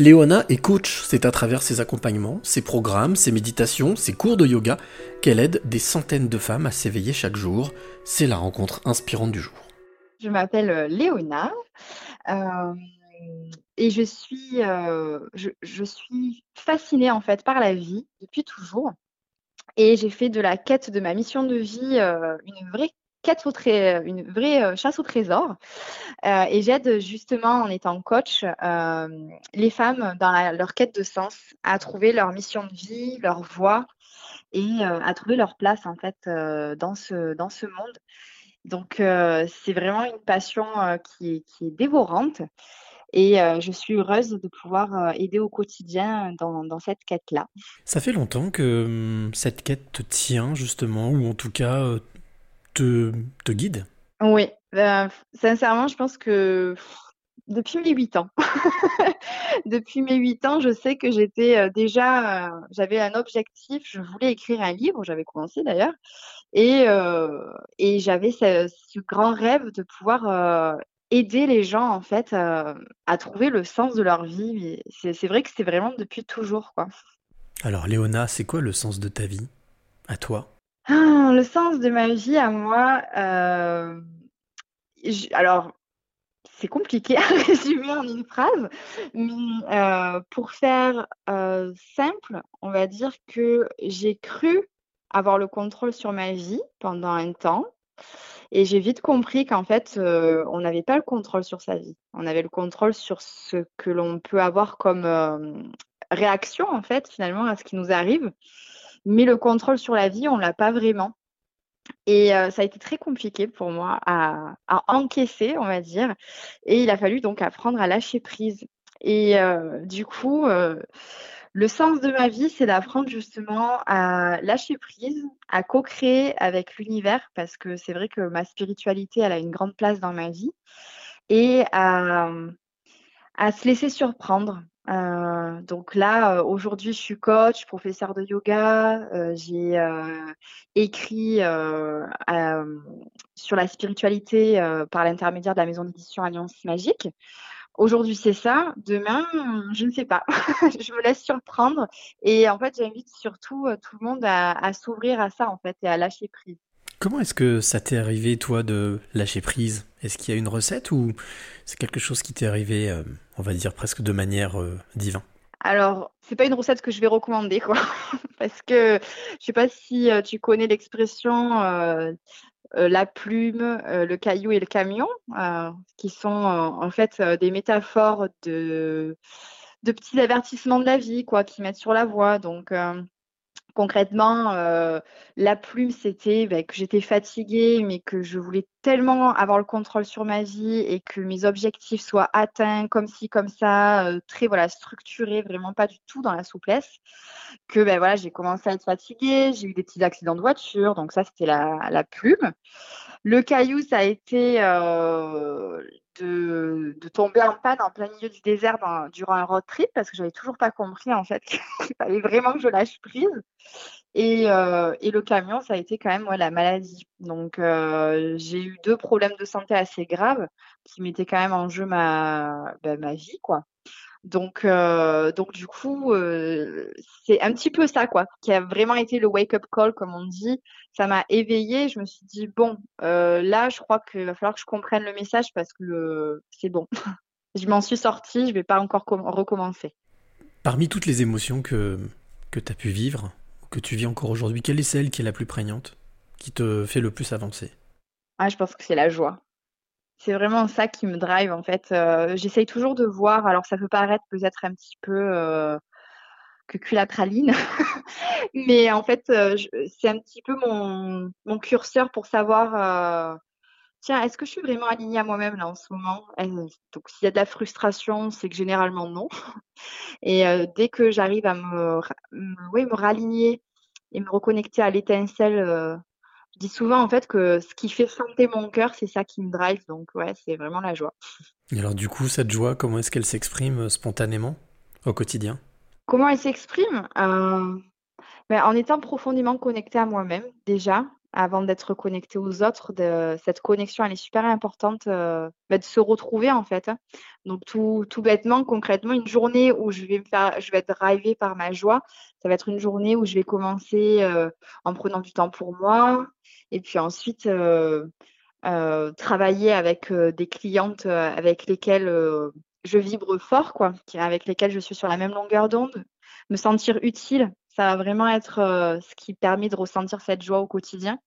Léona est coach, c'est à travers ses accompagnements, ses programmes, ses méditations, ses cours de yoga qu'elle aide des centaines de femmes à s'éveiller chaque jour. C'est la rencontre inspirante du jour. Je m'appelle euh, Léona euh, et je suis, euh, je, suis fascinée en fait par la vie depuis toujours. Et j'ai fait de la quête de ma mission de vie une vraie quête au une vraie euh, chasse au trésor. Euh, et j'aide justement en étant coach euh, les femmes dans leur quête de sens à trouver leur mission de vie, leur voie et à trouver leur place en fait dans, ce, dans ce monde. Donc c'est vraiment une passion qui, est, qui, est, dévorante. Et je suis heureuse de pouvoir aider au quotidien dans, dans cette quête-là. Ça fait longtemps que hum, cette quête te tient justement, ou en tout cas te, guide Oui, ben, sincèrement, je pense que depuis mes 8 ans. depuis mes 8 ans, je sais que j'étais euh, déjà, euh, j'avais un objectif, je voulais écrire un livre, j'avais commencé d'ailleurs, et, euh, et j'avais ce, grand rêve de pouvoir aider les gens en fait à trouver le sens de leur vie. C'est vrai que c'est vraiment depuis toujours. Quoi. Alors Léona, c'est quoi le sens de ta vie? À toi? Ah, le sens de ma vie à moi, euh, alors c'est compliqué à résumer en une phrase, mais euh, pour faire euh, simple, on va dire que j'ai cru avoir le contrôle sur ma vie pendant un temps. Et j'ai vite compris qu'en fait, on n'avait pas le contrôle sur sa vie. On avait le contrôle sur ce que l'on peut avoir comme réaction, en fait, finalement, à ce qui nous arrive. Mais le contrôle sur la vie, on ne l'a pas vraiment. Et euh, ça a été très compliqué pour moi à, encaisser, on va dire. Et il a fallu donc apprendre à lâcher prise. Et euh, du coup, euh, le sens de ma vie, c'est d'apprendre justement à lâcher prise, à co-créer avec l'univers, parce que c'est vrai que ma spiritualité, elle a une grande place dans ma vie, et à, à se laisser surprendre. Euh, donc là, euh, aujourd'hui, je suis coach, professeur de yoga. Euh, j'ai écrit sur la spiritualité par l'intermédiaire de la maison d'édition Alliance Magique. Aujourd'hui, c'est ça. Demain, je ne sais pas. je me laisse surprendre. Et en fait, j'invite surtout tout le monde à, à s'ouvrir à ça, en fait, et à lâcher prise. Comment est-ce que ça t'est arrivé, toi, de lâcher prise? Est-ce qu'il y a une recette ou c'est quelque chose qui t'est arrivé, euh, on va dire, presque de manière euh, divine alors, c'est pas une recette que je vais recommander, quoi, parce que je sais pas si euh, tu connais l'expression la plume, le caillou et le camion, qui sont en fait des métaphores de, de petits avertissements de la vie, quoi, qui mettent sur la voie. Donc, Concrètement, euh, la plume, c'était bah, que j'étais fatiguée, mais que je voulais tellement avoir le contrôle sur ma vie et que mes objectifs soient atteints comme ci, comme ça, euh, très voilà, structurés, vraiment pas du tout dans la souplesse, que ben, voilà, j'ai commencé à être fatiguée, j'ai eu des petits accidents de voiture, donc ça, c'était la, plume. Le caillou, ça a été euh, de, tomber en panne en plein milieu du désert durant un road trip parce que j'avais toujours pas compris en fait qu'il fallait vraiment que je lâche prise. Et, euh, le camion, ça a été quand même la maladie. Donc euh, j'ai eu deux problèmes de santé assez graves qui mettaient quand même en jeu ma, bah, ma vie quoi. Donc, euh, donc du coup, euh, c'est un petit peu ça, quoi, qui a vraiment été le wake-up call, comme on dit. Ça m'a éveillée. Je me suis dit, bon, euh, là, je crois qu'il va falloir que je comprenne le message parce que c'est bon. je m'en suis sortie, je vais pas encore recommencer. Parmi toutes les émotions que, que tu as pu vivre, que tu vis encore aujourd'hui, quelle est celle qui est la plus prégnante, qui te fait le plus avancer? Ah, Je pense que c'est la joie c'est vraiment ça qui me drive en fait. Euh, j'essaye toujours de voir, alors ça peut paraître peut-être un petit peu euh, que mais en fait euh, c'est un petit peu mon, curseur pour savoir, tiens, est-ce que je suis vraiment alignée à moi-même là en ce moment? Donc s'il y a de la frustration, c'est que généralement non. Et dès que j'arrive à me, oui, me raligner et me reconnecter à l'étincelle dis souvent en fait que ce qui fait chanter mon cœur, c'est ça qui me drive. Donc ouais, c'est vraiment la joie. Et alors du coup, cette joie, comment est-ce qu'elle s'exprime euh, spontanément au quotidien? Comment elle s'exprime? Euh, ben, En étant profondément connectée à moi-même déjà. Avant d'être connecté aux autres. Cette connexion, elle est super importante bah, de se retrouver en fait. Hein. Donc tout, tout, bêtement, concrètement, une journée où je vais je vais être drivée par ma joie, ça va être une journée où je vais commencer en prenant du temps pour moi, et puis ensuite euh, travailler avec euh, des clientes euh, avec lesquelles je vibre fort, quoi, avec lesquelles je suis sur la même longueur d'onde, me sentir utile, ça va vraiment être ce qui permet de ressentir cette joie au quotidien.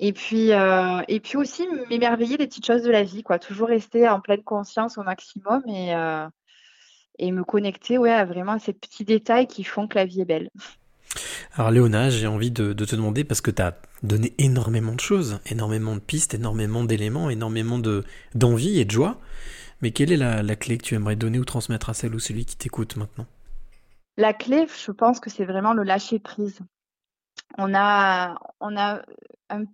Et puis, et puis aussi m'émerveiller des petites choses de la vie, quoi. Toujours rester en pleine conscience au maximum et, et me connecter ouais, à vraiment ces petits détails qui font que la vie est belle. Alors Léona, j'ai envie de, te demander, parce que tu as donné énormément de choses, énormément de pistes, énormément d'éléments, énormément d'envie et de joie, mais quelle est la, clé que tu aimerais donner ou transmettre à celle ou celui qui t'écoute maintenant? La clé, je pense que c'est vraiment le lâcher prise. On a, on a un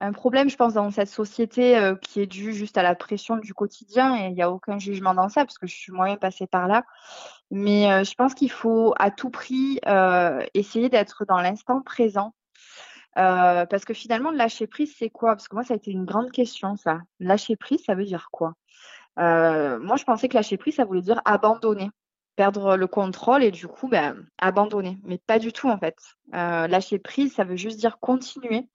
un problème, je pense, dans cette société euh, qui est dû juste à la pression du quotidien, et il n'y a aucun jugement dans ça, parce que je suis moi-même passée par là. Mais euh, je pense qu'il faut à tout prix euh, essayer d'être dans l'instant présent. parce que finalement, lâcher prise, c'est quoi? Parce que moi, ça a été une grande question, ça. Lâcher prise, ça veut dire quoi? Moi, je pensais que lâcher prise, ça voulait dire abandonner perdre le contrôle et du coup ben, abandonner. Mais pas du tout en fait. lâcher prise, ça veut juste dire continuer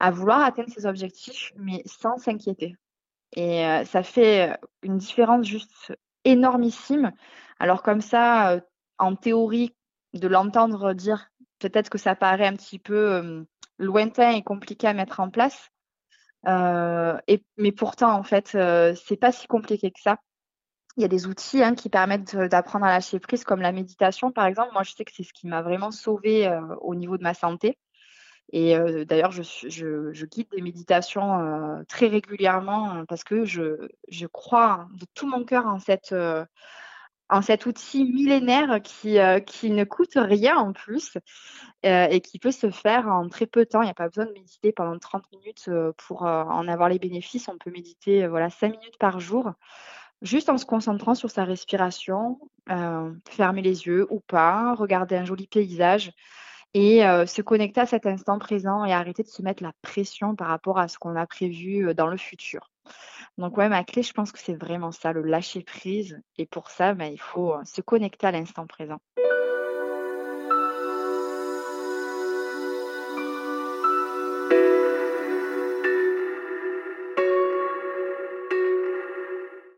à vouloir atteindre ses objectifs, mais sans s'inquiéter. Et euh, ça fait euh, une différence juste énormissime. Alors comme ça, euh, en théorie, de l'entendre dire, peut-être que ça paraît un petit peu lointain et compliqué à mettre en place. mais pourtant, en fait, c'est pas si compliqué que ça. Il y a des outils hein, qui permettent d'apprendre à lâcher prise, comme la méditation, par exemple. Moi, je sais que c'est ce qui m'a vraiment sauvée au niveau de ma santé. Et d'ailleurs, je, guide des méditations très régulièrement hein, parce que je, crois de tout mon cœur en, cette, cet outil millénaire qui, qui ne coûte rien en plus et qui peut se faire en très peu de temps. Il n'y a pas besoin de méditer pendant 30 minutes pour en avoir les bénéfices. On peut méditer voilà, 5 minutes par jour juste en se concentrant sur sa respiration, fermer les yeux ou pas, regarder un joli paysage et se connecter à cet instant présent et arrêter de se mettre la pression par rapport à ce qu'on a prévu dans le futur. Donc ouais, ma clé, je pense que c'est vraiment ça, le lâcher prise. Et pour ça, ben, il faut se connecter à l'instant présent.